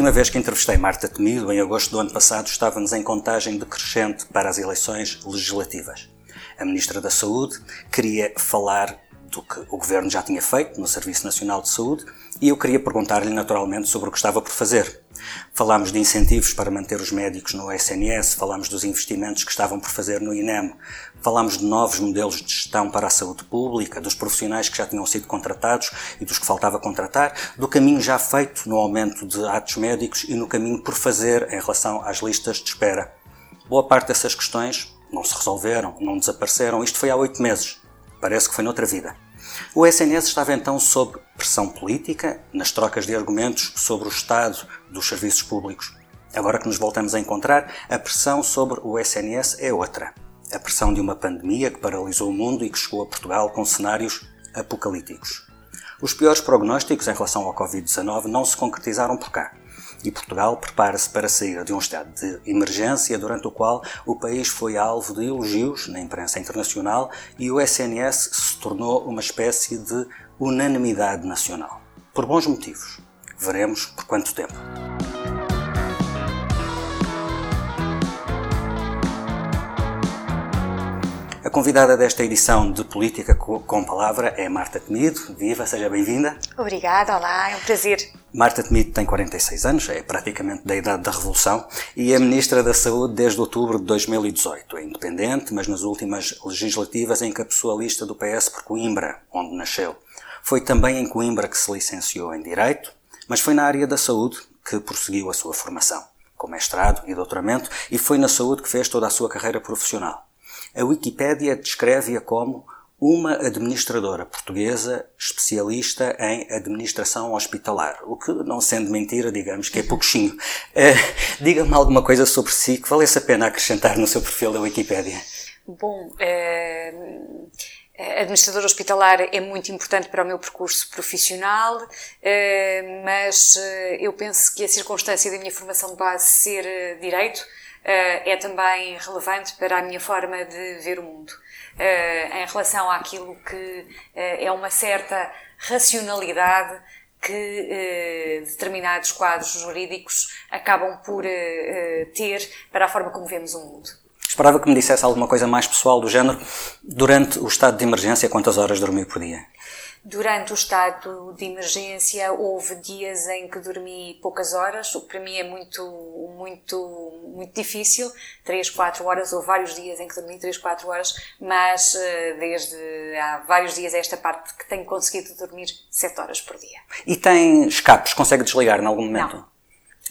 Última vez que entrevistei Marta Temido, em agosto do ano passado, estávamos em contagem decrescente para as eleições legislativas. A Ministra da Saúde queria falar do que o Governo já tinha feito no Serviço Nacional de Saúde e eu queria perguntar-lhe naturalmente sobre o que estava por fazer. Falámos de incentivos para manter os médicos no SNS, falámos dos investimentos que estavam por fazer no INEM, falámos de novos modelos de gestão para a saúde pública, dos profissionais que já tinham sido contratados e dos que faltava contratar, do caminho já feito no aumento de atos médicos e no caminho por fazer em relação às listas de espera. Boa parte dessas questões não se resolveram, não desapareceram. Isto foi há oito meses. Parece que foi noutra vida. O SNS estava então sob pressão política, nas trocas de argumentos sobre o estado dos serviços públicos. Agora que nos voltamos a encontrar, a pressão sobre o SNS é outra. A pressão de uma pandemia que paralisou o mundo e que chegou a Portugal com cenários apocalípticos. Os piores prognósticos em relação ao Covid-19 não se concretizaram por cá e Portugal prepara-se para sair de um estado de emergência durante o qual o país foi alvo de elogios na imprensa internacional e o SNS se tornou uma espécie de unanimidade nacional. Por bons motivos. Veremos por quanto tempo. A convidada desta edição de Política com Palavra é Marta Temido. Viva, seja bem-vinda. Obrigada, olá, é um prazer. Marta Temido tem 46 anos, é praticamente da idade da Revolução, e é Ministra da Saúde desde outubro de 2018. É independente, mas nas últimas legislativas encabeçou a lista do PS por Coimbra, onde nasceu. Foi também em Coimbra que se licenciou em Direito, mas foi na área da saúde que prosseguiu a sua formação, com mestrado e doutoramento, e foi na saúde que fez toda a sua carreira profissional. A Wikipédia descreve-a como uma administradora portuguesa especialista em administração hospitalar, o que, não sendo mentira, digamos que é pouquinho. Uh, Diga-me alguma coisa sobre si que valesse a pena acrescentar no seu perfil da Wikipédia. Bom, uh, administradora hospitalar é muito importante para o meu percurso profissional, uh, mas eu penso que a circunstância da minha formação de base ser direito é também relevante para a minha forma de ver o mundo. em relação àquilo que é uma certa racionalidade que determinados quadros jurídicos acabam por ter para a forma como vemos o mundo. Esperava que me dissesse alguma coisa mais pessoal do género. Durante o estado de emergência, quantas horas dormiu por dia? Durante o estado de emergência houve dias em que dormi poucas horas, o que para mim é muito, muito, muito difícil, 3, 4 horas, ou vários dias em que dormi 3, 4 horas, mas eh, desde há vários dias esta parte que tenho conseguido dormir 7 horas por dia. E tem escapes? Consegue desligar em algum momento? Não.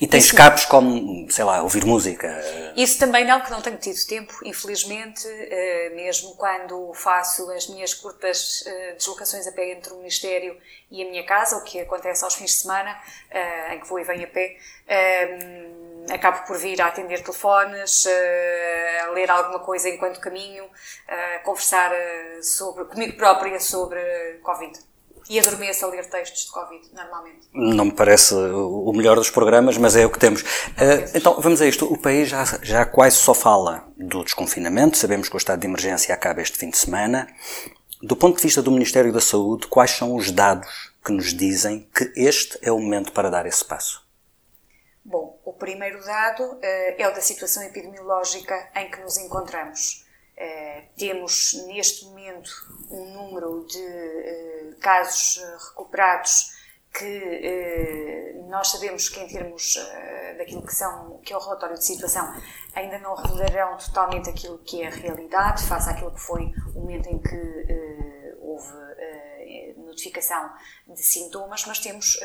E tem Isso escapes como, sei lá, ouvir música? Isso também não, que não tenho tido tempo, infelizmente, eh, mesmo quando faço as minhas curtas eh, deslocações a pé entre o Ministério e a minha casa, o que acontece aos fins de semana, eh, em que vou e venho a pé, acabo por vir a atender telefones, a ler alguma coisa enquanto caminho, a conversar sobre, comigo própria sobre Covid e adormeço a ler textos de Covid, normalmente. Não me parece o melhor dos programas, mas é o que temos. Uh, então, vamos a isto. O país já, já quase só fala do desconfinamento. Sabemos que o estado de emergência acaba este fim de semana. Do ponto de vista do Ministério da Saúde, quais são os dados que nos dizem que este é o momento para dar esse passo? Bom, o primeiro dado uh, é o da situação epidemiológica em que nos encontramos. Uh, temos neste momento um número de uh, casos eh, recuperados que nós sabemos que em termos daquilo que, são, que é o relatório de situação ainda não revelarão totalmente aquilo que é a realidade face àquilo que foi o momento em que houve notificação de sintomas, mas temos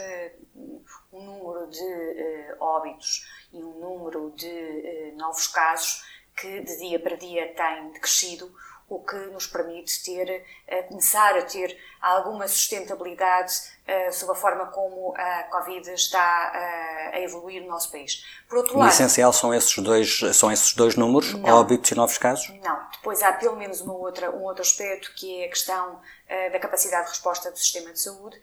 um número de óbitos e um número de novos casos que de dia para dia tem decrescido, o que nos permite ter, eh, começar a ter alguma sustentabilidade uh, sobre a forma como a Covid está uh, a evoluir no nosso país. Por outro lado, o essencial são esses dois, são esses dois números, não, óbitos e novos casos? Não. Depois há pelo menos uma outra, um outro aspecto que é a questão da capacidade de resposta do sistema de saúde, eh,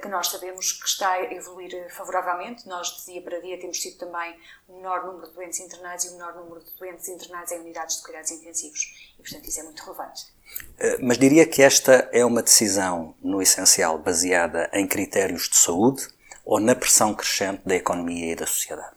que nós sabemos que está a evoluir favoravelmente. Nós, de dia para dia, temos tido também o menor número de doentes internados e o menor número de doentes internados em unidades de cuidados intensivos. E, portanto, isso é muito relevante. Eh, mas diria que esta é uma decisão, no essencial, baseada em critérios de saúde ou na pressão crescente da economia e da sociedade?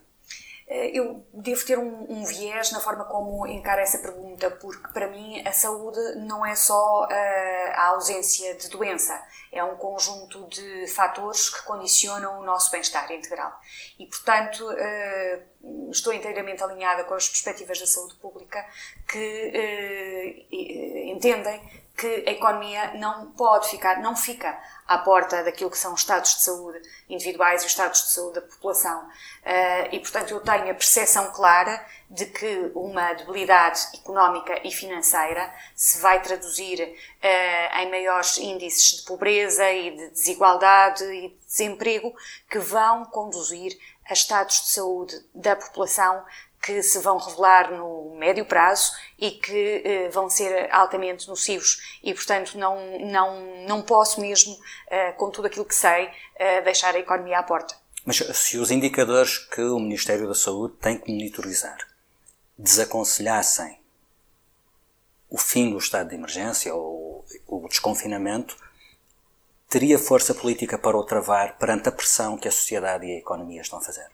Eh, eu devo ter um, um, viés na forma como encaro essa pergunta, porque para mim a saúde não é só uh, a ausência de doença, é um conjunto de fatores que condicionam o nosso bem-estar integral. E, portanto, uh, estou inteiramente alinhada com as perspectivas da saúde pública que uh, entendem que a economia não pode ficar, não fica à porta daquilo que são os estados de saúde individuais e os estados de saúde da população. Uh, e, portanto, eu tenho a percepção clara de que uma debilidade económica e financeira se vai traduzir uh, em maiores índices de pobreza e de desigualdade e de desemprego que vão conduzir a estados de saúde da população que se vão revelar no médio prazo e que eh, vão ser altamente nocivos e, portanto, não, não, não posso mesmo, eh, com tudo aquilo que sei, eh, deixar a economia à porta. Mas se os indicadores que o Ministério da Saúde tem que monitorizar desaconselhassem o fim do estado de emergência ou o desconfinamento, teria força política para o travar perante a pressão que a sociedade e a economia estão a fazer?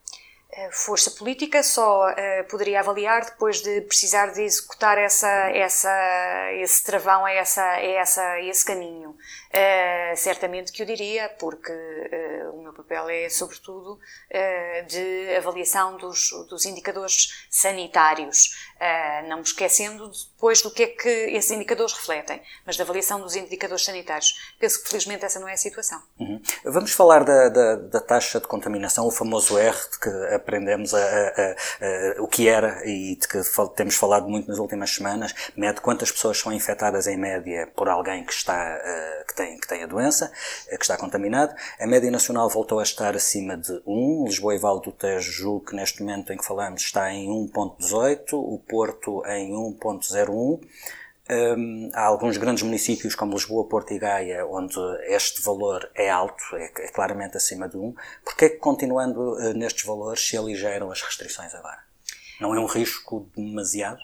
Força política só uh, poderia avaliar depois de precisar de executar essa, essa, esse travão a, essa, a, essa, a esse caminho. Uh, certamente que o diria, porque uh, o meu papel é, sobretudo, de avaliação dos, dos indicadores sanitários, não me esquecendo depois do que é que esses indicadores refletem, mas da avaliação dos indicadores sanitários. Penso que, felizmente, essa não é a situação. Uhum. Vamos falar da, da, da, taxa de contaminação, o famoso R, de que aprendemos a, a, a, o que era e de que temos falado muito nas últimas semanas, mede quantas pessoas são infectadas em média por alguém que está uh, que tem que tem a doença, uh, que está contaminado. A média nacional voltou a estar acima de 1. Lisboa e Vale do Tejo, que neste momento em que falamos está em 1.18, o Porto em 1.01. Um, há alguns grandes municípios como Lisboa, Porto e Gaia onde este valor é alto, é, é claramente acima de 1. Porquê que continuando uh, nestes valores se aligeram as restrições agora? Não é um risco demasiado?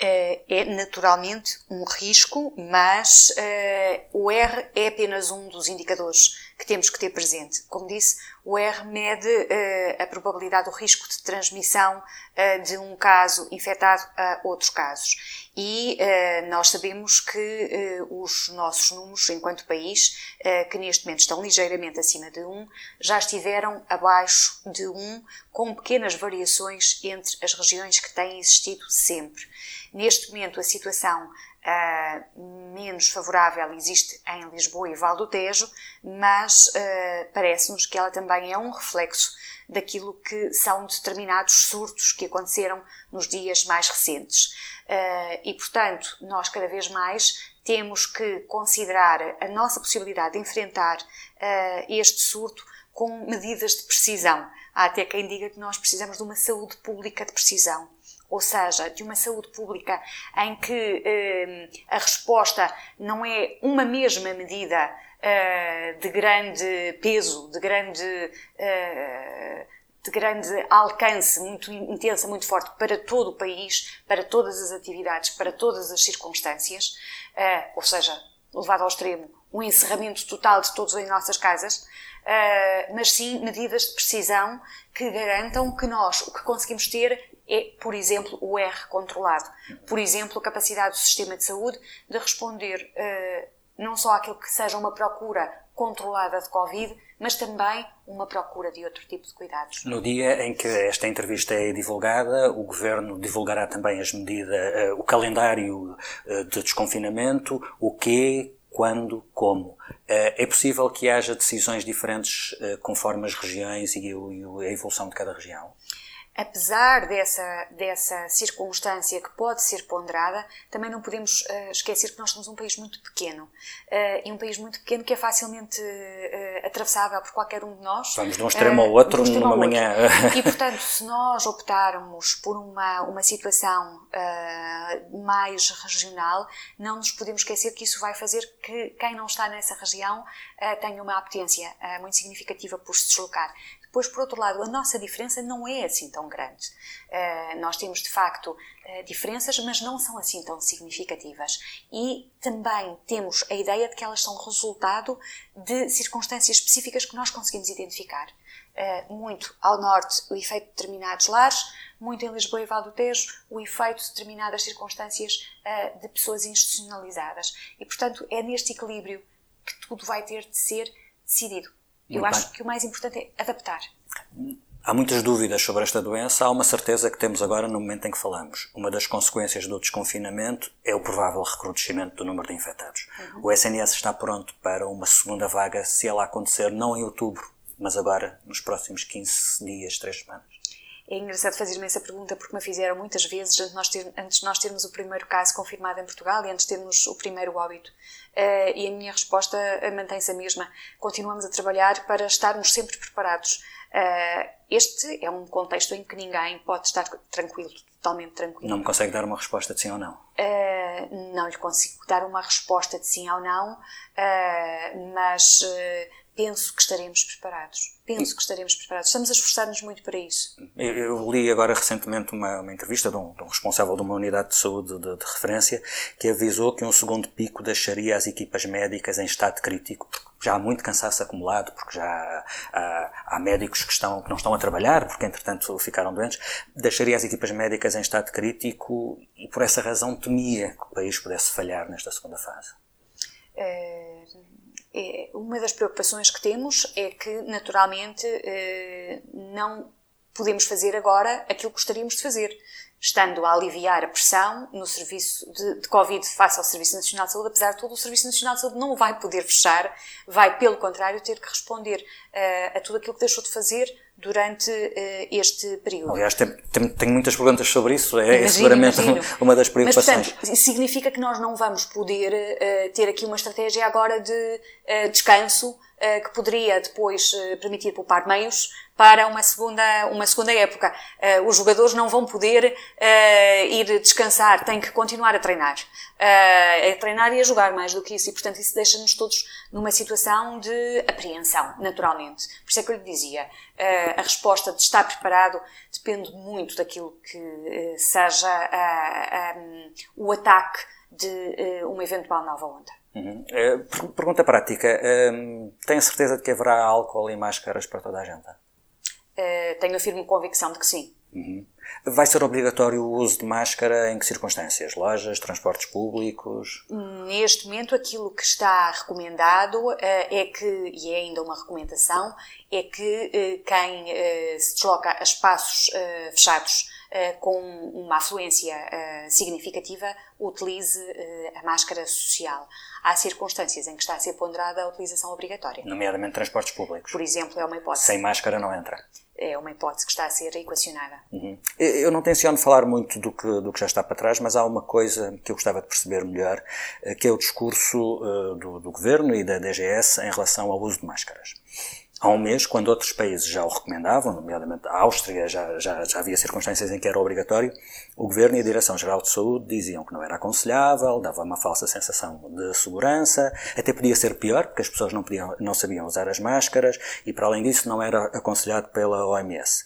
É, é naturalmente um risco, mas uh, o R é apenas um dos indicadores que temos que ter presente. Como disse, o R mede uh, a probabilidade, o risco de transmissão uh, de um caso infectado a outros casos. E uh, nós sabemos que os nossos números, enquanto país, que neste momento estão ligeiramente acima de 1, já estiveram abaixo de 1, com pequenas variações entre as regiões que têm existido sempre. Neste momento, a situação uh, menos favorável existe em Lisboa e Val do Tejo, mas uh, parece-nos que ela também é um reflexo daquilo que são determinados surtos que aconteceram nos dias mais recentes. Uh, e, portanto, nós cada vez mais temos que considerar a nossa possibilidade de enfrentar este surto com medidas de precisão. Há até quem diga que nós precisamos de uma saúde pública de precisão ou seja, de uma saúde pública em que eh, a resposta não é uma mesma medida eh, de grande peso, de grande, eh, de grande alcance, muito intensa, muito forte para todo o país, para todas as atividades, para todas as circunstâncias, ou seja, levado ao extremo, um encerramento total de todos em nossas casas, mas sim medidas de precisão que garantam que nós o que conseguimos ter é, por exemplo, o R controlado. Por exemplo, a capacidade do sistema de saúde de responder uh, não só àquilo que seja uma procura controlada de Covid, mas também uma procura de outro tipo de cuidados. No dia em que esta entrevista é divulgada, o Governo divulgará também as medidas, uh, o calendário uh, de desconfinamento, o quê, quando, como. É possível que haja decisões diferentes conforme as regiões e a evolução de cada região? Apesar dessa, dessa circunstância que pode ser ponderada, também não podemos uh, esquecer que nós somos um país muito pequeno. Uh, e um país muito pequeno que é facilmente uh, atravessável por qualquer um de nós. Vamos de um extremo ao outro um numa manhã. E, portanto, se nós optarmos por uma, uma situação mais regional, não nos podemos esquecer que isso vai fazer que quem não está nessa região tenha uma apetência muito significativa por se deslocar. Depois, por outro lado, a nossa diferença não é assim tão grande. Uh, nós temos, de facto, uh, diferenças, mas não são assim tão significativas. E também temos a ideia de que elas são resultado de circunstâncias específicas que nós conseguimos identificar. muito ao norte o efeito de determinados lares, muito em Lisboa e Val do Tejo o efeito de determinadas circunstâncias de pessoas institucionalizadas. E, portanto, é neste equilíbrio que tudo vai ter de ser decidido. Eu muito acho bem. que o mais importante é adaptar. Há muitas dúvidas sobre esta doença, há uma certeza que temos agora no momento em que falamos. Uma das consequências do desconfinamento é o provável recrudescimento do número de infectados. Uhum. O SNS está pronto para uma segunda vaga, se ela acontecer não em outubro, mas agora nos próximos 15 dias, 3 semanas. É engraçado fazer-me essa pergunta porque me fizeram muitas vezes antes de, nós ter, antes de nós termos o primeiro caso confirmado em Portugal e antes de termos o primeiro óbito. Uh, e a minha resposta mantém-se a mesma. Continuamos a trabalhar para estarmos sempre preparados. Uh, este é um contexto em que ninguém pode estar tranquilo, totalmente tranquilo. Não me consegue dar uma resposta de sim ou não? Uh, não lhe consigo dar uma resposta de sim ou não, uh, mas penso que estaremos preparados. Penso que estaremos preparados. Estamos a esforçar-nos muito para isso. Eu, eu, li agora recentemente uma, uma entrevista de um, de um, responsável de uma unidade de saúde de, de, referência que avisou que um segundo pico deixaria as equipas médicas em estado crítico, já há muito cansaço acumulado, porque já há, há médicos que, estão, que não estão a trabalhar, porque entretanto ficaram doentes, deixaria as equipas médicas em estado crítico e por essa razão temia que o país pudesse falhar nesta segunda fase. É, uma das preocupações que temos é que, naturalmente, eh, não podemos fazer agora aquilo que gostaríamos de fazer, estando a aliviar a pressão no serviço de, de, Covid face ao Serviço Nacional de Saúde, apesar de tudo, o Serviço Nacional de Saúde não vai poder fechar, vai, pelo contrário, ter que responder uh, a tudo aquilo que deixou de fazer durante uh, este período. Aliás, tenho, tenho, muitas perguntas sobre isso, é, imagino, é seguramente imagino. uma das preocupações. Mas, portanto, significa que nós não vamos poder uh, ter aqui uma estratégia agora de descanso que poderia depois permitir poupar meios para uma segunda, uma segunda época. Uh, os jogadores não vão poder ir descansar, têm que continuar a treinar. A treinar e a jogar mais do que isso. E, portanto, isso deixa-nos todos numa situação de apreensão, naturalmente. Por isso é que eu lhe dizia, a resposta de estar preparado depende muito daquilo que seja um, o ataque de uma eventual nova onda. Uhum. Pergunta prática. Tem certeza de que haverá álcool e máscaras para toda a gente? Eh, tenho a firme convicção de que sim. Uhum. Vai ser obrigatório o uso de máscara em que circunstâncias? Lojas, transportes públicos? Neste momento, aquilo que está recomendado uh, é que, e é ainda uma recomendação, é que uh, quem uh, se desloca a espaços fechados com uma afluência significativa utilize a máscara social. Há circunstâncias em que está a ser ponderada a utilização obrigatória. Nomeadamente transportes públicos. Por exemplo, é uma hipótese. Sem máscara não entra é uma hipótese que está a ser equacionada. Uhum. Eu não tenciono falar muito do que, do que já está para trás, mas há uma coisa que eu gostava de perceber melhor, eh, que é o discurso do, do Governo e da DGS em relação ao uso de máscaras há um mês, quando outros países já o recomendavam, nomeadamente a Áustria, já, já, já havia circunstâncias em que era obrigatório, o Governo e a Direção-Geral de Saúde diziam que não era aconselhável, dava uma falsa sensação de segurança, até podia ser pior, porque as pessoas não, podiam, não sabiam usar as máscaras, e para além disso não era aconselhado pela OMS.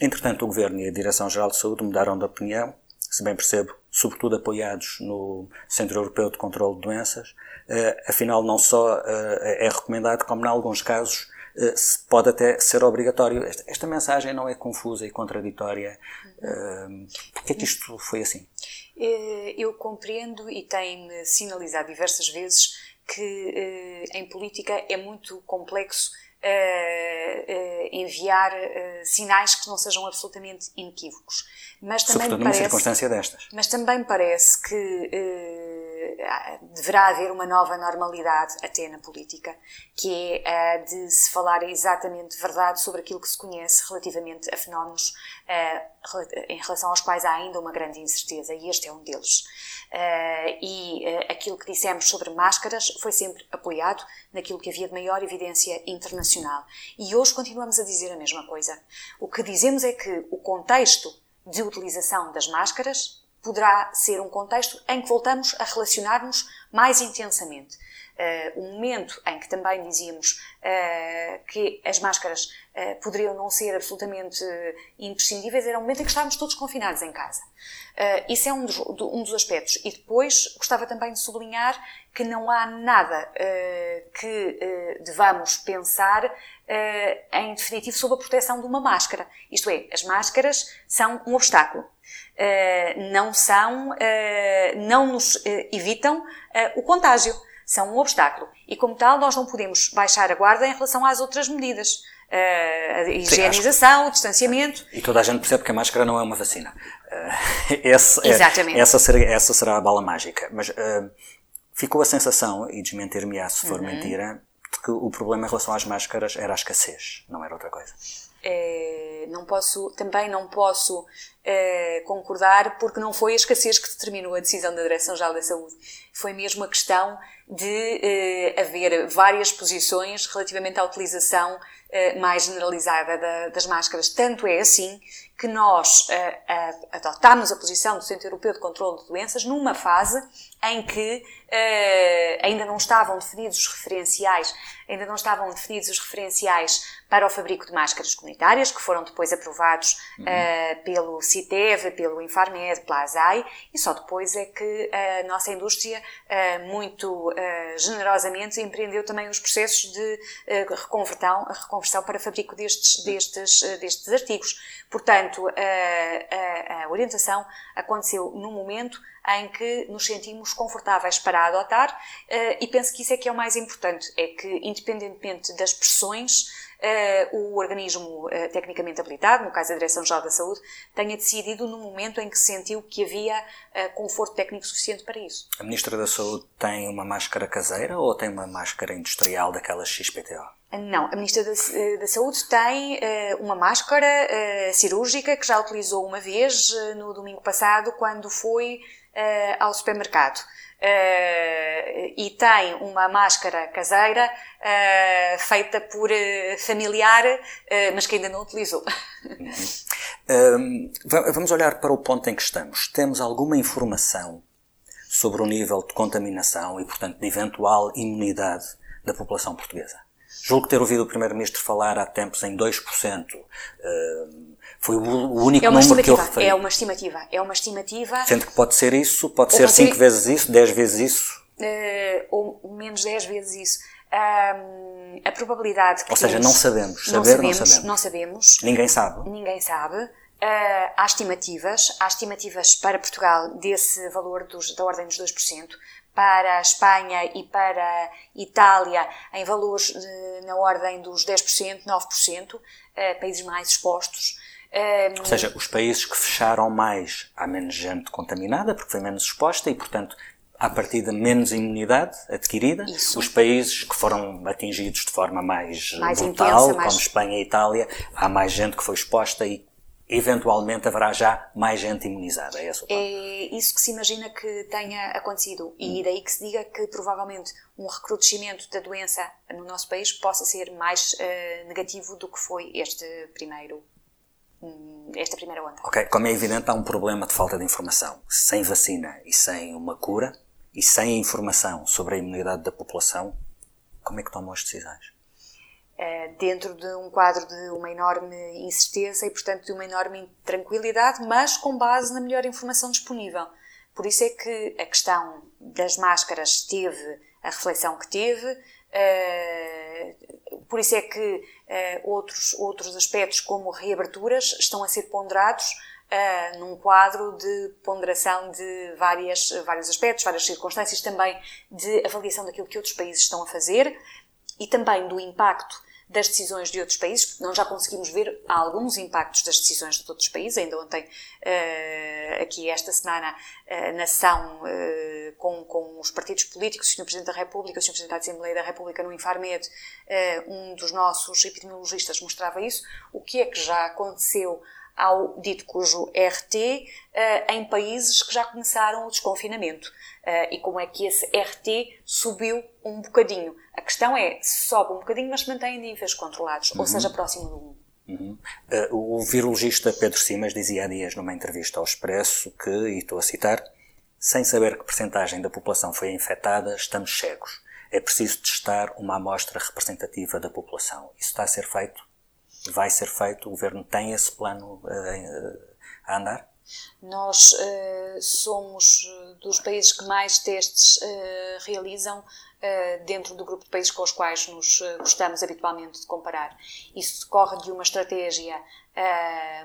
Entretanto, o Governo e a Direção-Geral de Saúde mudaram de opinião, se bem percebo, sobretudo apoiados no Centro Europeu de Controlo de Doenças, uh, afinal não só uh, é recomendado, como em alguns casos eh, pode até ser obrigatório. Esta, esta, mensagem não é confusa e contraditória. Uhum. Porquê é que isto foi assim? Eh, eu compreendo e tenho sinalizado diversas vezes que em política é muito complexo enviar sinais que não sejam absolutamente inequívocos. Mas também Sobretudo parece, numa circunstância destas. Mas também parece que deverá haver uma nova normalidade até na política, que é a de se falar exatamente verdade sobre aquilo que se conhece relativamente a fenómenos em relação aos quais há ainda uma grande incerteza, e este é um deles. E aquilo que dissemos sobre máscaras foi sempre apoiado naquilo que havia de maior evidência internacional. E hoje continuamos a dizer a mesma coisa. O que dizemos é que o contexto de utilização das máscaras poderá ser um contexto em que voltamos a relacionar-nos mais intensamente. uh, um momento em que também dizíamos uh, que as máscaras uh, poderiam não ser absolutamente imprescindíveis, era um momento em que estávamos todos confinados em casa. isso é um dos, um dos aspectos. E depois gostava também de sublinhar que não há nada que devamos pensar em definitivo sobre a proteção de uma máscara. Isto é, as máscaras são um obstáculo. Uh, não são, uh, não nos uh, evitam o contágio são um obstáculo. E, como tal, nós não podemos baixar a guarda em relação às outras medidas. A higienização, Sim, o distanciamento. E toda a gente percebe que a máscara não é uma vacina. Esse, é, Exatamente. Essa, será, essa será a bala mágica. Mas uh, ficou a sensação, e desmentir-me-á se for uhum. mentira, de que o problema em relação às máscaras era a escassez, não era outra coisa. É, não posso, também não posso é, concordar porque não foi a escassez que determinou a decisão da Direção-Geral da Saúde. Foi mesmo a questão de eh, haver várias posições relativamente à utilização eh, mais generalizada da, das máscaras. Tanto é assim que nós eh, adotámos a posição do Centro Europeu de Controlo de Doenças numa fase em que uh, ainda não estavam definidos os referenciais, ainda não estavam definidos os referenciais para o fabrico de máscaras comunitárias, que foram depois aprovados uhum. uh, pelo CITEV, pelo Infarmed, pela ASAI, e só depois é que a nossa indústria, uh, muito generosamente, empreendeu também os processos de reconversão, reconversão para fabrico destes, destes, destes artigos. Portanto, a orientação aconteceu no momento em que nos sentimos confortáveis para adotar uh, e penso que isso é que é o mais importante, é que independentemente das pressões, uh, o organismo uh, tecnicamente habilitado, no caso a Direção-Geral da Saúde, tenha decidido no momento em que sentiu que havia conforto técnico suficiente para isso. A Ministra da Saúde tem uma máscara caseira ou tem uma máscara industrial daquelas XPTO? Não, a Ministra da, da Saúde tem uh, uma máscara uh, cirúrgica que já utilizou uma vez uh, no domingo passado, quando foi ao supermercado. Uh, e tem uma máscara caseira uh, feita por uh, familiar, mas que ainda não utilizou. Uhum. vamos olhar para o ponto em que estamos. Temos alguma informação sobre o nível de contaminação e, portanto, de eventual imunidade da população portuguesa? Julgo ter ouvido o Primeiro-Ministro falar há tempos em 2%. Uh, foi o único é número que eu referi. É uma estimativa. É uma estimativa. Sendo que pode ser isso, pode ser 5 vezes isso, 10 vezes isso. Uh, ou menos 10 vezes isso. Um, a probabilidade que. Ou seja, não sabemos. Saber, não sabemos, não sabemos. Não sabemos. Ninguém sabe. Ninguém sabe. Uh, há estimativas. Há estimativas para Portugal desse valor dos, da ordem dos 2% para a Espanha e para a Itália em valores de, na ordem dos 10%, 9%, uh, países mais expostos. Um, Ou seja, os países que fecharam mais, há menos gente contaminada, porque foi menos exposta e, portanto, à partida menos imunidade adquirida. Isso. Os países que foram atingidos de forma mais, mais brutal, intensa, mais... como Espanha e Itália, há mais gente que foi exposta e eventualmente haverá já mais gente imunizada. É, é isso que se imagina que tenha acontecido. E hum. daí que se diga que provavelmente um recrudescimento da doença no nosso país possa ser mais uh, negativo do que foi este primeiro esta primeira onda. Ok, como é evidente, há um problema de falta de informação. Sem vacina e sem uma cura, e sem informação sobre a imunidade da população, como é que tomam as decisões? Uh, dentro de um quadro de uma enorme incerteza e, portanto, de uma enorme tranquilidade, mas com base na melhor informação disponível. Por isso é que a questão das máscaras teve a reflexão que teve, uh, por isso é que outros, outros aspectos, como reaberturas, estão a ser ponderados uh, num quadro de ponderação de várias, vários aspectos, várias circunstâncias, também de avaliação daquilo que outros países estão a fazer e também do impacto das decisões de outros países, porque nós já conseguimos ver alguns impactos das decisões de outros países. Ainda ontem, uh, aqui esta semana, uh, na sessão uh, com, com os partidos políticos, o Sr. Presidente da República, o Sr. Presidente da Assembleia da República no Infarmed, um dos nossos epidemiologistas mostrava isso. O que é que já aconteceu ao dito cujo RT uh, em países que já começaram o desconfinamento. Uh, e como é que esse RT subiu um bocadinho. A questão é se sobe um bocadinho, mas se mantém em níveis controlados, uhum. ou seja, próximo do 1. Uhum. Uh, o virologista Pedro Simas dizia há dias numa entrevista ao Expresso que, e estou a citar, sem saber que percentagem da população foi infectada, estamos cegos. é preciso testar uma amostra representativa da população. Isso está a ser feito? Vai ser feito? O Governo tem esse plano uh, a andar? Nós uh, somos dos países que mais testes uh, realizam uh, dentro do grupo de países com os quais nos gostamos habitualmente de comparar. Isso decorre de uma estratégia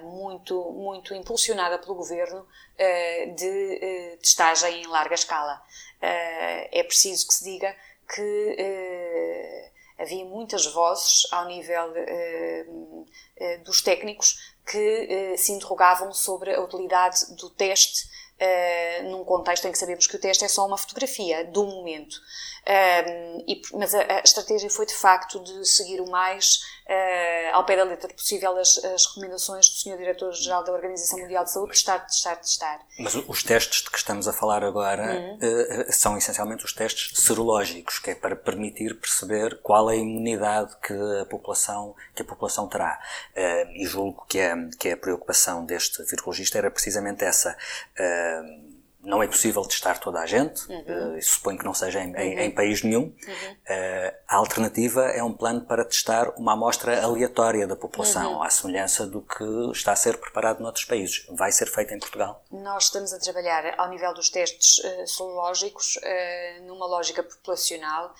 muito, muito impulsionada pelo governo de testagem em larga escala. é preciso que se diga que havia muitas vozes ao nível dos técnicos que uh, se interrogavam sobre a utilidade do teste uh, num contexto em que sabemos que o teste é só uma fotografia do momento. Um, e, mas a, a, estratégia foi de facto de seguir o mais uh, ao pé da letra possível as, as recomendações do Sr. Diretor-Geral da Organização Mundial de Saúde, testar, testar, testar. Mas os testes de que estamos a falar agora uhum. uh, são essencialmente os testes serológicos, que é para permitir perceber qual é a imunidade que a população, que a população terá. Uh, e julgo que, é, que é a preocupação deste virologista era precisamente essa não é possível testar toda a gente, uhum. uh, suponho que não seja em, em, em país nenhum. Uhum. Uh, a alternativa é um plano para testar uma amostra aleatória da população, uhum. à semelhança do que está a ser preparado noutros países. Vai ser feito em Portugal? Nós estamos a trabalhar ao nível dos testes uh, serológicos, uh, numa lógica populacional,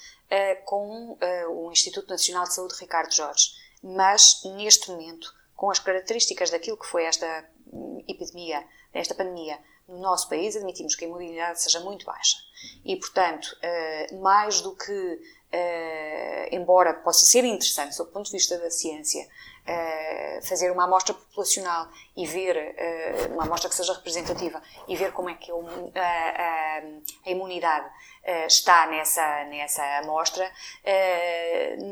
com o Instituto Nacional de Saúde Ricardo Jorge. Mas, neste momento, com as características daquilo que foi esta hum, epidemia, esta pandemia, no nosso país admitimos que a imunidade seja muito baixa. E, portanto, eh, mais do que, eh, embora possa ser interessante, sob o ponto de vista da ciência, eh, fazer uma amostra populacional e ver, uma amostra que seja representativa, e ver como é que a imunidade está nessa, nessa amostra,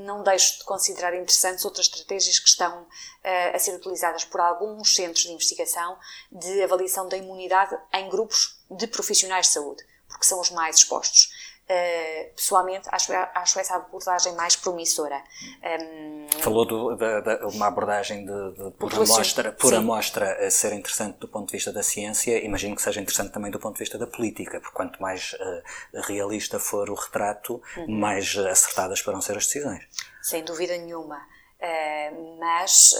não deixo de considerar interessantes outras estratégias que estão a ser utilizadas por alguns centros de investigação de avaliação da imunidade em grupos de profissionais de saúde, porque são os mais expostos. Uh, pessoalmente, acho, acho essa abordagem mais promissora. Um, Falou de, uma abordagem de, de por, amostra, por amostra a ser interessante do ponto de vista da ciência, imagino que seja interessante também do ponto de vista da política, porque quanto mais uh, realista for o retrato, uhum. mais acertadas poderão ser as decisões. Sem dúvida nenhuma. Uh, mas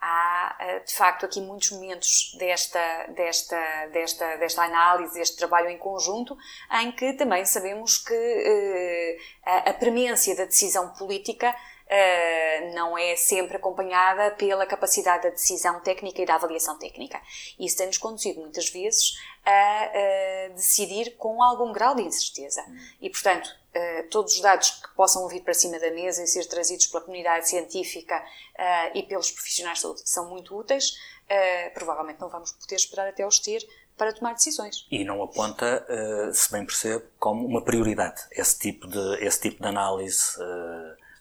há uh, de facto aqui muitos momentos desta, desta, desta, desta análise, deste trabalho em conjunto, em que também sabemos que a, a premência da decisão política Uh, não é sempre acompanhada pela capacidade da decisão técnica e da avaliação técnica. Isso tem-nos conduzido muitas vezes a uh, decidir com algum grau de incerteza. E, portanto, uh, todos os dados que possam vir para cima da mesa e ser trazidos pela comunidade científica e pelos profissionais de saúde são muito úteis, provavelmente não vamos poder esperar até os ter para tomar decisões. E não aponta, se bem percebo, como uma prioridade esse tipo de, esse tipo de análise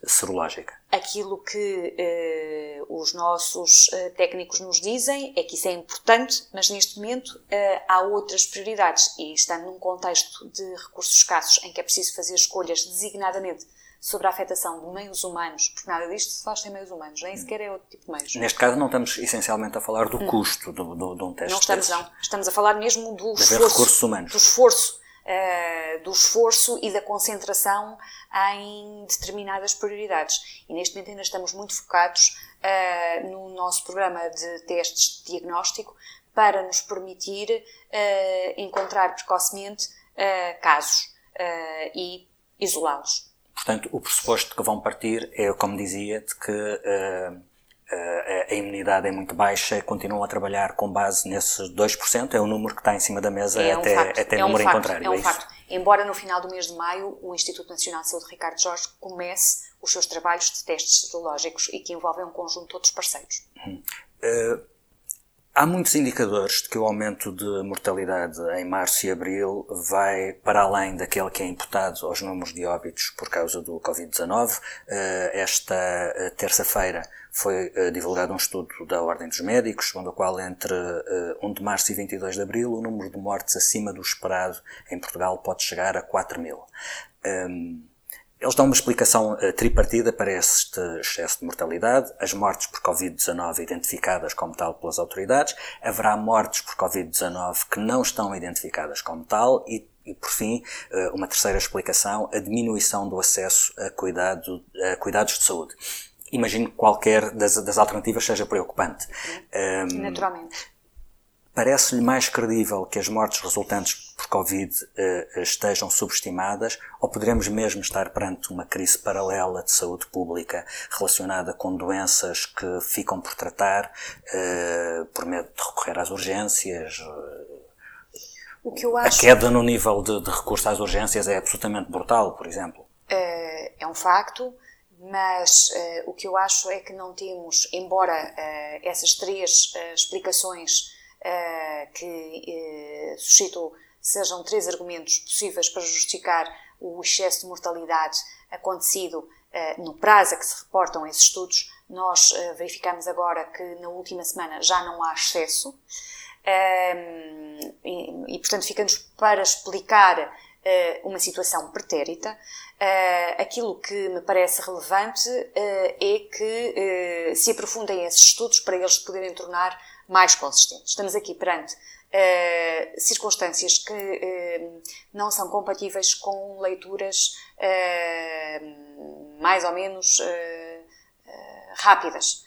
serológica? Aquilo que eh, os nossos eh, técnicos nos dizem é que isso é importante, mas neste momento eh, há outras prioridades e estando num contexto de recursos escassos em que é preciso fazer escolhas designadamente sobre a afetação de meios humanos, porque nada disto se faz sem meios humanos, nem sequer é outro tipo de meios. Neste caso não estamos essencialmente a falar do hum. custo de, de, de um teste Não estamos, desses. não. Estamos a falar mesmo do de esforço. recursos humanos. Do esforço uh, do esforço e da concentração em determinadas prioridades. E neste momento ainda estamos muito focados uh, no nosso programa de testes de diagnóstico para nos permitir uh, encontrar precocemente casos e isolá-los. Portanto, o pressuposto que vão partir é, como dizia, de que a imunidade é muito baixa, continuam a trabalhar com base nesses 2%, é o número que está em cima da mesa é um até, facto, até é número um facto, contrário. É um é facto. Embora no final do mês de maio o Instituto Nacional de Saúde Ricardo Jorge comece os seus trabalhos de testes serológicos e que envolvem um conjunto de outros parceiros. Uhum. Uh, há muitos indicadores de que o aumento de mortalidade em março e abril vai para além daquele que é imputado aos números de óbitos por causa do Covid-19. Uh, esta uh, terça-feira foi uh, divulgado um estudo da Ordem dos Médicos, segundo o qual entre uh, 1 de março e 22 de abril o número de mortes acima do esperado em Portugal pode chegar a 4 mil. Um, eles dão uma explicação uh, tripartida para este excesso de mortalidade. As mortes por Covid-19 identificadas como tal pelas autoridades. Haverá mortes por Covid-19 que não estão identificadas como tal e E, por fim, uma terceira explicação, a diminuição do acesso a, cuidado, a cuidados de saúde. Imagino que qualquer das, das alternativas seja preocupante. Naturalmente. Parece-lhe mais credível que as mortes resultantes por Covid uh, estejam subestimadas ou poderemos mesmo estar perante uma crise paralela de saúde pública relacionada com doenças que ficam por tratar uh, por medo de recorrer às urgências? Uh, acho... A queda no nível de, de, recurso às urgências é absolutamente brutal, por exemplo. é um facto mas uh, o que eu acho é que não temos, embora uh, essas três uh, explicações que suscitou sejam três argumentos possíveis para justificar o excesso de mortalidade acontecido no prazo a que se reportam esses estudos. Nós verificamos agora que na última semana já não há excesso. E, e, portanto, ficamos para explicar uma situação pretérita. aquilo que me parece relevante é que se aprofundem esses estudos para eles poderem tornar mais consistentes. Estamos aqui perante uh, circunstâncias que uh, não são compatíveis com leituras uh, mais ou menos rápidas.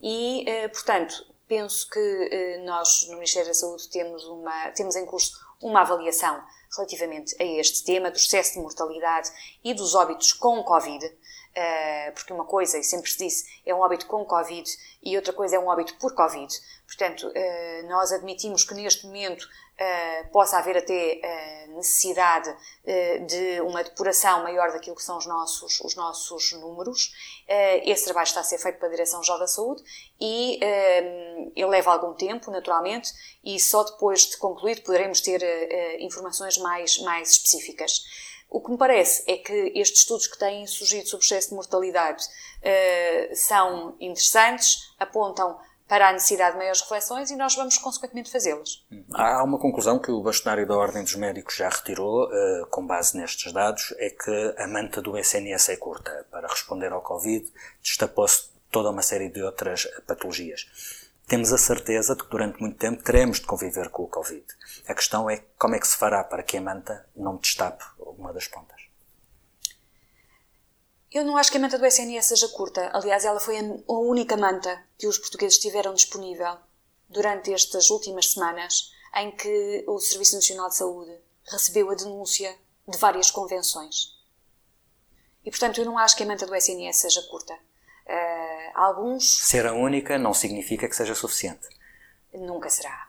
e, portanto, penso que nós no Ministério da Saúde temos, uma, temos em curso uma avaliação relativamente a este tema do excesso de mortalidade e dos óbitos com Covid. Eh, porque uma coisa, e sempre se disse, é um óbito com Covid e outra coisa é um óbito por Covid. Portanto, eh, nós admitimos que neste momento eh, possa haver até necessidade de uma depuração maior daquilo que são os nossos, os nossos números. Esse trabalho está a ser feito pela Direção-Geral da Saúde e ele leva algum tempo, naturalmente, e só depois de concluído poderemos ter informações mais, mais específicas. O que me parece é que estes estudos que têm surgido sobre excesso de mortalidade uh, são interessantes, apontam para a necessidade de maiores reflexões e nós vamos, consequentemente, fazê-las. Há uma conclusão que o bastonário da Ordem dos Médicos já retirou, uh, com base nestes dados, é que a manta do SNS é curta. Para responder ao Covid, destapou-se toda uma série de outras patologias temos a certeza de que durante muito tempo teremos de conviver com o Covid. A questão é como é que se fará para que a manta não destape alguma das pontas. Eu não acho que a manta do SNS seja curta. Aliás, ela foi a única manta que os portugueses tiveram disponível durante estas últimas semanas em que o Serviço Nacional de Saúde recebeu a denúncia de várias convenções. E, portanto, eu não acho que a manta do SNS seja curta. Uh, alguns. Ser a única não significa que seja suficiente. Nunca será.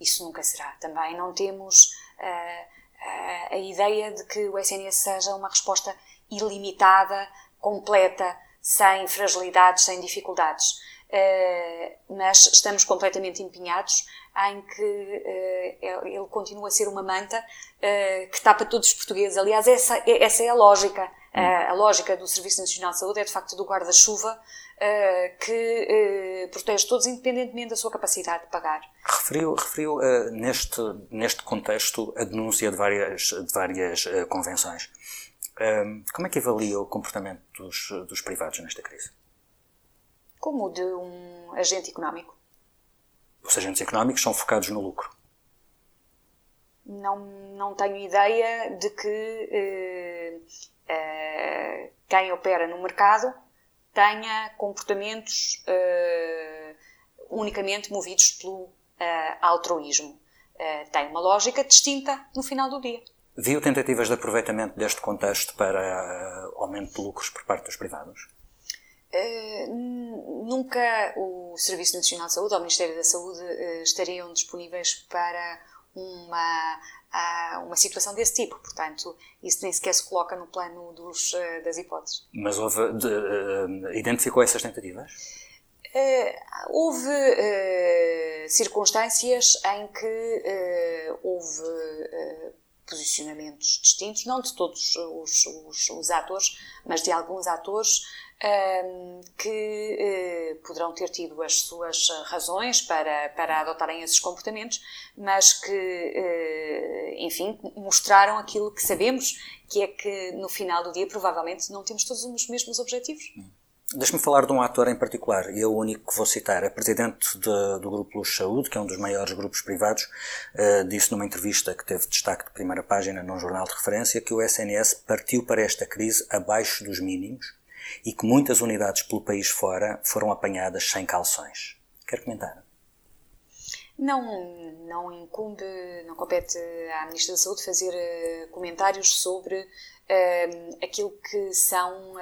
Isso nunca será. Também não temos uh, uh, a ideia de que o SNS seja uma resposta ilimitada, completa, sem fragilidades, sem dificuldades. mas estamos completamente empenhados em que ele continua a ser uma manta que tapa todos os portugueses. Aliás, essa, essa é a lógica Uh, a lógica do Serviço Nacional de Saúde é, de facto, do guarda-chuva uh, que uh, protege todos, independentemente da sua capacidade de pagar. Referiu, referiu neste, neste contexto a denúncia de várias, de várias convenções. como é que avalia o comportamento dos, dos privados nesta crise? Como o de um agente económico. Os agentes económicos são focados no lucro. Não, não tenho ideia de que uh, quem opera no mercado tenha comportamentos uh, unicamente movidos pelo uh, altruísmo. tem uma lógica distinta no final do dia. Viu tentativas de aproveitamento deste contexto para aumento de lucros por parte dos privados? nunca o Serviço Nacional de Saúde ou o Ministério da Saúde estariam disponíveis para uma uma situação desse tipo. Portanto, isso nem sequer se coloca no plano dos, eh, das hipóteses. Mas houve, de, uh, identificou essas tentativas? Uh, houve uh, circunstâncias em que houve posicionamentos distintos, não de todos os, os, os atores, mas de alguns atores que eh, poderão ter tido as suas razões para, para adotarem esses comportamentos, mas que, eh, enfim, mostraram aquilo que sabemos, que é que no final do dia provavelmente não temos todos os mesmos objetivos. Deixe-me falar de um ator em particular, e é o único que vou citar. A presidente de, do Grupo Luz Saúde, que é um dos maiores grupos privados, uh, disse numa entrevista que teve destaque de primeira página num jornal de referência que o SNS partiu para esta crise abaixo dos mínimos e que muitas unidades pelo país fora foram apanhadas sem calções. Quer comentar? Não, não incumbe, não compete à Ministra da Saúde fazer uh, comentários sobre uh, aquilo que são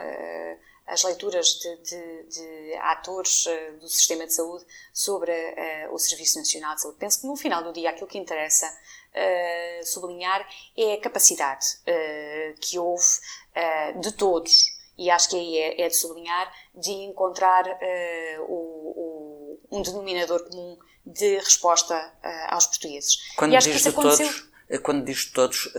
as leituras de, de, de atores uh, do sistema de saúde sobre uh, o Serviço Nacional de Saúde. Penso que no final do dia aquilo que interessa uh, sublinhar é a capacidade que houve de todos, e acho que aí é, é de sublinhar, de encontrar o, o, um denominador comum de resposta aos portugueses. Quando diz de aconteceu... todos, quando diz todos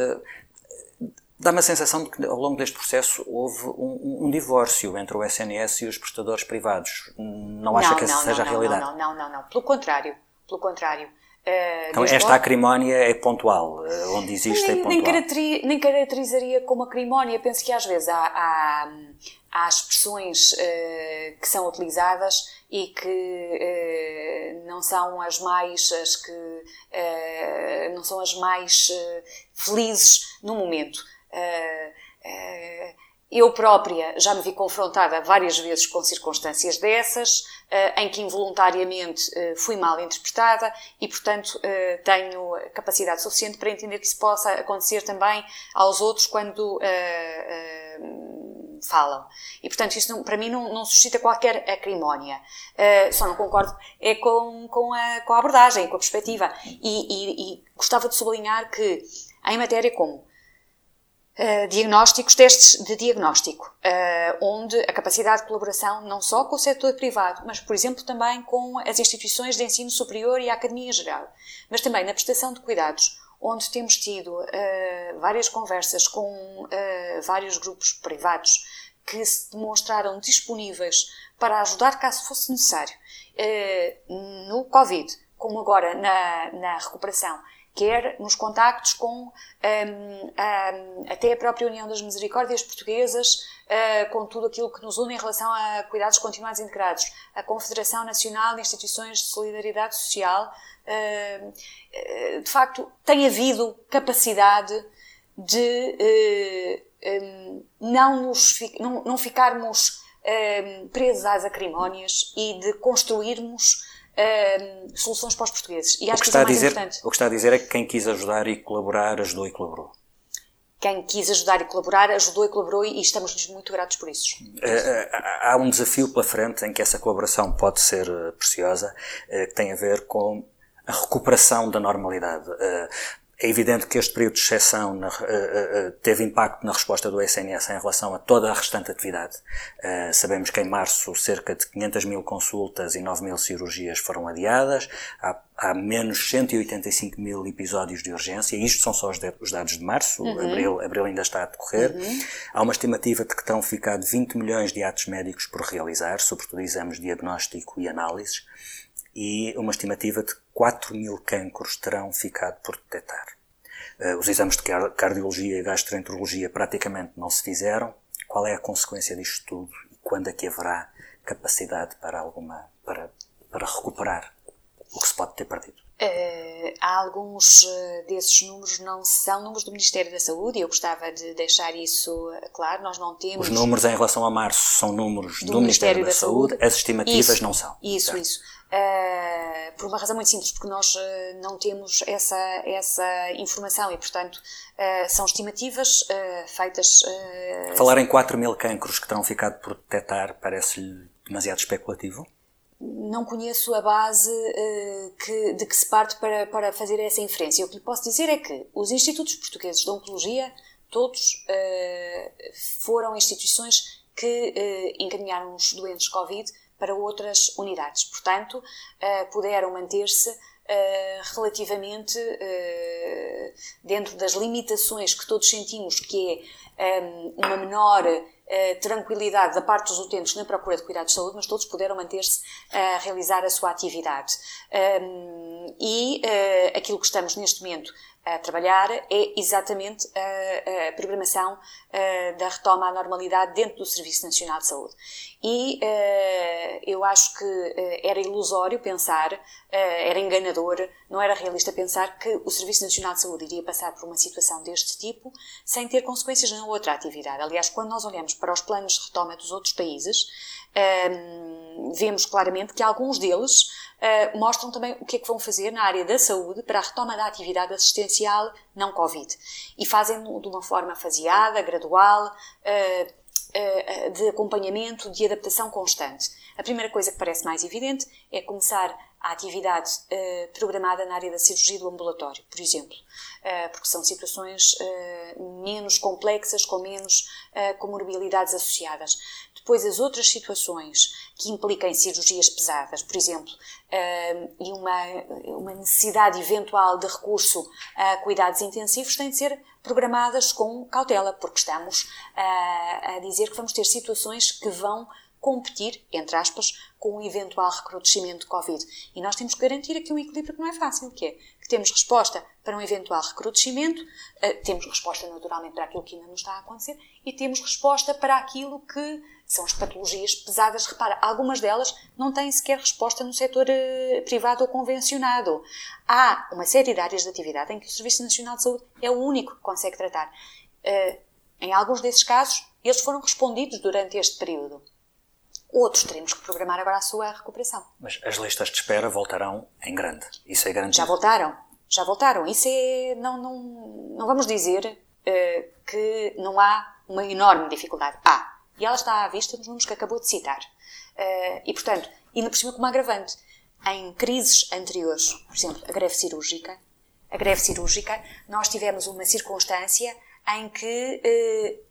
Dá-me a sensação de que ao longo deste processo houve um, um, divórcio entre o SNS e os prestadores privados. Não acha não, que essa não, seja não, a realidade? Não, não, não, não. Pelo contrário. Pelo contrário. Uh, então, esta acrimónia é pontual, uh, onde existe nem, é pontual. Nem, caracteri nem caracterizaria como acrimónia. Penso que às vezes há, há, há expressões uh, que são utilizadas e que não são as mais as que não são as mais felizes no momento. Eh, eh, eu própria já me vi confrontada várias vezes com circunstâncias dessas, eh, em que involuntariamente fui mal interpretada e, portanto, tenho capacidade suficiente para entender que isso possa acontecer também aos outros quando falam. E, portanto, isso não, para mim não, não, suscita qualquer acrimónia. só não concordo é com, com, a, com a abordagem, com a perspectiva. E, e, e gostava de sublinhar que, em matéria como Uh, diagnósticos, testes de diagnóstico, uh, onde a capacidade de colaboração não só com o setor privado, mas, por exemplo, também com as instituições de ensino superior e a academia geral, mas também na prestação de cuidados, onde temos tido uh, várias conversas com vários grupos privados que se demonstraram disponíveis para ajudar caso fosse necessário. No Covid, como agora na, na recuperação quer nos contactos com um, um, até a própria União das Misericórdias Portuguesas, uh, com tudo aquilo que nos une em relação a cuidados continuados integrados, a Confederação Nacional de Instituições de Solidariedade Social, uh, de facto, tem havido capacidade de uh, um, não, nos, não, não ficarmos presos às acrimónias e de construirmos uh, soluções para os portugueses. E acho o que, que está é a dizer, importante. O que está a dizer é que quem quis ajudar e colaborar, ajudou e colaborou. Quem quis ajudar e colaborar, ajudou e colaborou e estamos muito gratos por isso. Uh, há um desafio pela frente em que essa colaboração pode ser eh, preciosa, que tem a ver com a recuperação da normalidade. É evidente que este período de exceção na, uh, uh, teve impacto na resposta do SNS em relação a toda a restante atividade. Uh, sabemos que em março cerca de 500 mil consultas e 9 mil cirurgias foram adiadas. Há, há, menos 185 mil episódios de urgência. Isto são só os, de, os dados de março. Uhum. Abril, abril ainda está a decorrer. Uhum. Há uma estimativa de que terão ficado 20 milhões de atos médicos por realizar, sobretudo exames de diagnóstico e análises e uma estimativa de 4 mil cancros terão ficado por detectar. Uh, os exames de cardiologia e gastroenterologia praticamente não se fizeram. Qual é a consequência disto tudo e quando é que haverá capacidade para alguma para, para recuperar o que se pode ter perdido? Uh, há alguns uh, desses números não são números do Ministério da Saúde e eu gostava de deixar isso claro. Nós não temos. Os números em relação a março são números do, do Ministério, Ministério, da, da Saúde. Saúde, as estimativas isso, não são. Isso, isso. Uh, por uma razão muito simples, porque nós uh, não temos essa, essa informação e, portanto, uh, são estimativas feitas. Falar em 4 mil cancros que terão ficado por detectar parece-lhe demasiado especulativo? Não conheço a base que, de que se parte para, para fazer essa inferência. O que lhe posso dizer é que os Institutos Portugueses de Oncologia, todos foram instituições que encaminharam os doentes Covid para outras unidades. Portanto, uh, puderam manter-se uh, relativamente uh, dentro das limitações que todos sentimos, que é um, uma menor tranquilidade da parte dos utentes na procura de cuidados de saúde, mas todos puderam manter-se a realizar a sua atividade. Um, e uh, aquilo que estamos neste momento a trabalhar é exatamente a, a programação uh, da retoma à normalidade dentro do Serviço Nacional de Saúde. E uh, eu acho que uh, era ilusório pensar, era enganador, não era realista pensar que o Serviço Nacional de Saúde iria passar por uma situação deste tipo sem ter consequências na outra atividade. Aliás, quando nós olhamos para os planos de retoma dos outros países, um, vemos claramente que alguns deles uh, mostram também o que é que vão fazer na área da saúde para a retoma da atividade assistencial não Covid. E fazem de uma forma faseada, gradual, uh, uh, de acompanhamento, de adaptação constante. A primeira coisa que parece mais evidente é começar a atividade programada na área da cirurgia do ambulatório, por exemplo, porque são situações menos complexas, com menos comorbilidades associadas. Depois, as outras situações que implicam cirurgias pesadas, por exemplo, e uma, uma necessidade eventual de recurso a cuidados intensivos, têm de ser programadas com cautela, porque estamos a dizer que vamos ter situações que vão competir, entre aspas, com um eventual recrudescimento de Covid. E nós temos que garantir aqui um equilíbrio que não é fácil, que é que temos resposta para um eventual recrudescimento, uh, temos resposta naturalmente para aquilo que ainda não está a acontecer e temos resposta para aquilo que são as patologias pesadas. Repara, algumas delas não têm sequer resposta no setor uh, privado ou convencionado. Há uma série de áreas de atividade em que o Serviço Nacional de Saúde é o único que consegue tratar. Uh, em alguns desses casos, eles foram respondidos durante este período. Outros teremos que programar agora a sua recuperação. Mas as listas de espera voltarão em grande. Isso é garantido. Já voltaram. Já voltaram. Isso é. Não, não, não vamos dizer uh, que não há uma enorme dificuldade. Há. E ela está à vista nos números que acabou de citar. Uh, e, portanto, ainda por cima como agravante, em crises anteriores, por exemplo, a greve cirúrgica, a greve cirúrgica, nós tivemos uma circunstância em que uh,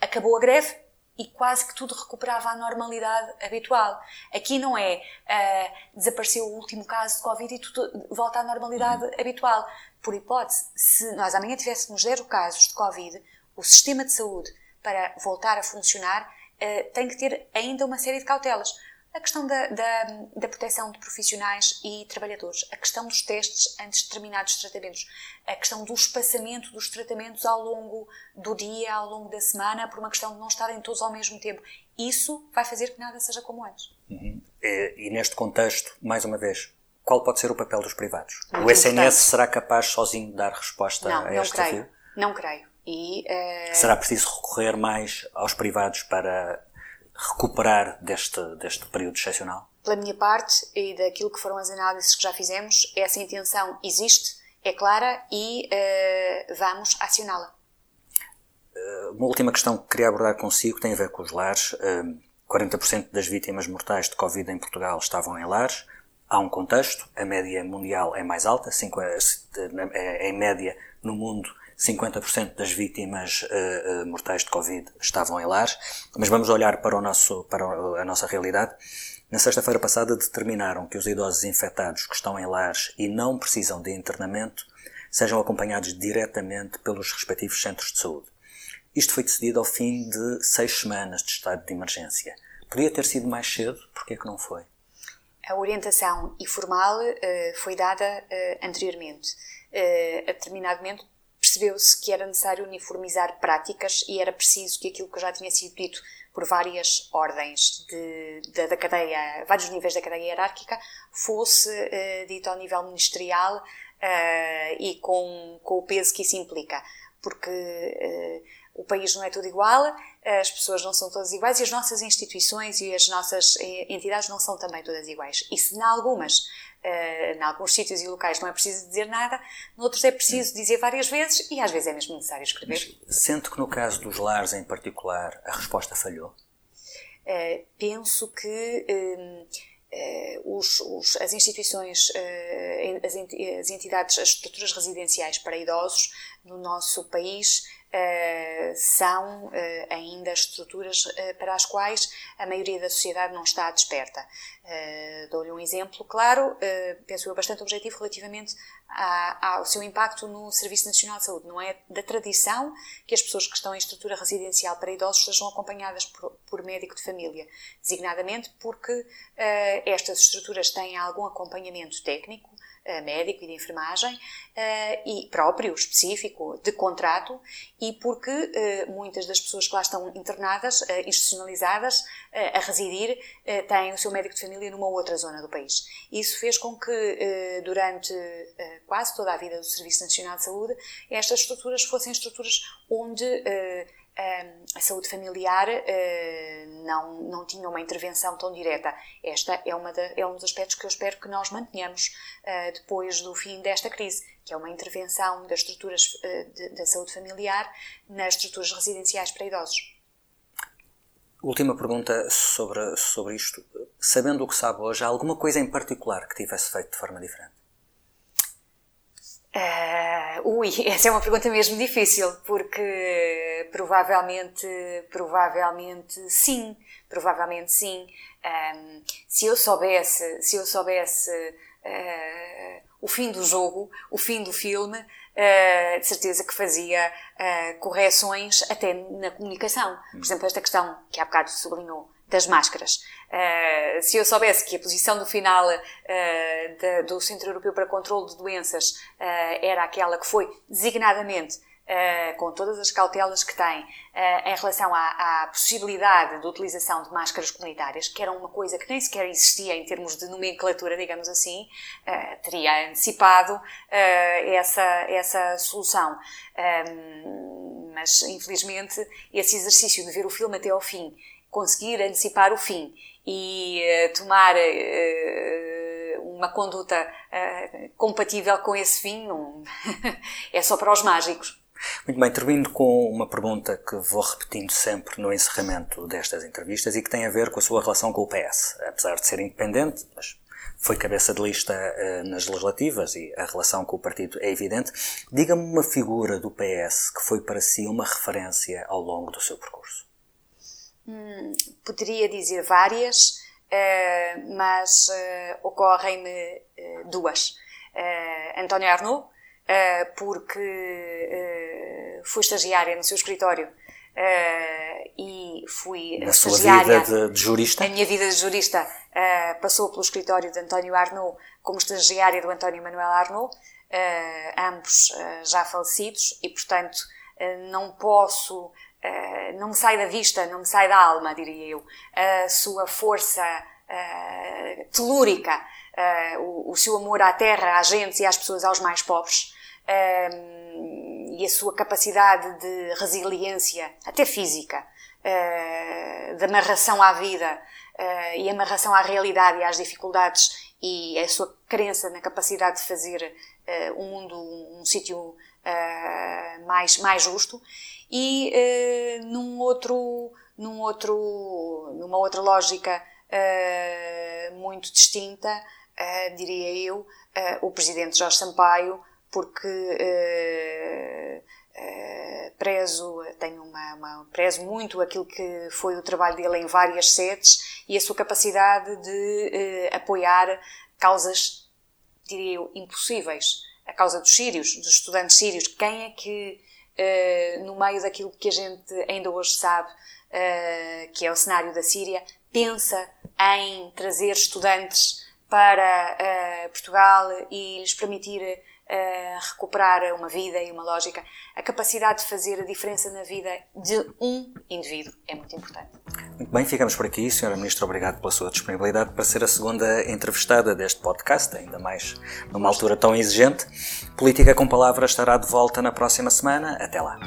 acabou a greve e quase que tudo recuperava a normalidade habitual. Aqui não é uh, desapareceu o último caso de Covid e tudo volta à normalidade uhum. habitual. Por hipótese, se nós amanhã tivéssemos zero casos de Covid, o sistema de saúde, para voltar a funcionar, uh, tem que ter ainda uma série de cautelas a questão da, da, da, proteção de profissionais e trabalhadores, a questão dos testes antes de determinados tratamentos, a questão do espaçamento dos tratamentos ao longo do dia, ao longo da semana, por uma questão de não estarem todos ao mesmo tempo. Isso vai fazer que nada seja como antes. Uhum. E, e, neste contexto, mais uma vez, qual pode ser o papel dos privados? Muito o SNS importante. será capaz sozinho de dar resposta não, a este não creio. desafio? Não creio. E, uh... Será preciso recorrer mais aos privados para recuperar deste, deste período excepcional? Pela minha parte e daquilo que foram as análises que já fizemos, essa intenção existe, é clara e uh, vamos acioná-la. Uh, uma última questão que queria abordar consigo tem a ver com os lares. Uh, eh, 40% das vítimas mortais de Covid em Portugal estavam em lares. Há um contexto, a média mundial é mais alta, 5, é, em média no mundo 50% das vítimas uh, mortais de Covid estavam em lares, mas vamos olhar para, o nosso, para a nossa realidade. Na sexta-feira passada determinaram que os idosos infectados que estão em lares e não precisam de internamento sejam acompanhados diretamente pelos respectivos centros de saúde. Isto foi decidido ao fim de seis semanas de estado de emergência. Podia ter sido mais cedo, porquê que não foi? A orientação informal uh, foi dada uh, anteriormente. Uh, a determinado momento percebeu-se que era necessário uniformizar práticas e era preciso que aquilo que já tinha sido dito por várias ordens de, de, da cadeia, vários níveis da cadeia hierárquica, fosse uh, dito ao nível ministerial uh, e com, com o peso que isso implica. Porque uh, o país não é tudo igual, as pessoas não são todas iguais e as nossas instituições e as nossas entidades não são também todas iguais. E se em algumas em alguns sítios e locais não é preciso dizer nada, noutros é preciso dizer várias vezes e às vezes é mesmo necessário escrever. Mas sente que no caso dos lares em particular a resposta falhou? Uh, penso que uh, os, os, as instituições, as entidades, as estruturas residenciais para idosos no nosso país uh, são uh, ainda estruturas uh, para as quais a maioria da sociedade não está desperta. Dou-lhe um exemplo claro, penso eu bastante objetivo relativamente ao seu impacto no Serviço Nacional de Saúde. Não é da tradição que as pessoas que estão em estrutura residencial para idosos sejam acompanhadas por, por médico de família, designadamente porque estas estruturas têm algum acompanhamento técnico, eh, médico e de enfermagem eh, e próprio, específico, de contrato e porque eh, muitas das pessoas que lá estão internadas, institucionalizadas, a residir, têm o seu médico de família numa outra zona do país. Isso fez com que, durante quase toda a vida do Serviço Nacional de Saúde, estas estruturas fossem estruturas onde a saúde familiar uh, não, não tinha uma intervenção tão direta. Esta é, uma é um dos aspectos que eu espero que nós mantenhamos uh, depois do fim desta crise, que é uma intervenção das estruturas de, da saúde familiar nas estruturas residenciais para idosos. Última pergunta sobre, sobre isto. Sabendo o que sabe hoje, há alguma coisa em particular que tivesse feito de forma diferente? Uh, ui, essa é uma pergunta mesmo difícil, porque provavelmente, provavelmente sim, provavelmente sim. Um, se eu soubesse, se eu soubesse uh, o fim do jogo, o fim do filme, uh, de certeza que fazia correções até na comunicação. Por exemplo, esta questão que há bocado sublinhou das máscaras. Uh, se eu soubesse que a posição do final uh, de, do Centro Europeu para Controlo de Doenças uh, era aquela que foi designadamente com todas as cautelas que tem em relação à, à, possibilidade de utilização de máscaras comunitárias, que era uma coisa que nem sequer existia em termos de nomenclatura, digamos assim, teria antecipado essa, essa solução. Um, mas, infelizmente, esse exercício de ver o filme até ao fim conseguir antecipar o fim e uh, tomar uh, uma conduta uh, compatível com esse fim não é só para os mágicos. Muito bem, termino com uma pergunta que vou repetindo sempre no encerramento destas entrevistas e que tem a ver com a sua relação com o PS. Apesar de ser independente, mas foi cabeça de lista uh, nas legislativas e a relação com o partido é evidente. Diga-me uma figura do PS que foi para si uma referência ao longo do seu percurso. Hum, poderia dizer várias, uh, mas uh, ocorrem-me uh, duas. António Arnaud, porque fui estagiária no seu escritório e fui Na estagiária. Sua vida de, de, jurista? A minha vida de jurista passou pelo escritório de António Arnaud como estagiária do António Manuel Arnaud, ambos já falecidos, e portanto não posso Uh, não me sai da vista, não me sai da alma, diria eu, a sua força uh, telúrica, uh, o, o, seu amor à terra, à gente e às pessoas, aos mais pobres, e a sua capacidade de resiliência, até física, de amarração à vida e amarração à realidade e às dificuldades e a sua crença na capacidade de fazer um mundo um, um sítio mais, mais justo e uh, num outro, num outro, numa outra lógica uh, muito distinta, uh, diria eu, o presidente Jorge Sampaio, porque prezo, tenho uma, uma, prezo muito aquilo que foi o trabalho dele em várias sedes e a sua capacidade de apoiar causas, diria eu, impossíveis. A causa dos sírios, dos estudantes sírios. Quem é que uh, no meio daquilo que a gente ainda hoje sabe, uh, que é o cenário da Síria, pensa em trazer estudantes para uh, Portugal e lhes permitir recuperar uma vida e uma lógica. A capacidade de fazer a diferença na vida de um indivíduo é muito importante. Muito bem, ficamos por aqui. Senhora Ministra, obrigado pela sua disponibilidade para ser a segunda entrevistada deste podcast, ainda mais numa altura tão exigente. Política com Palavras estará de volta na próxima semana. Até lá.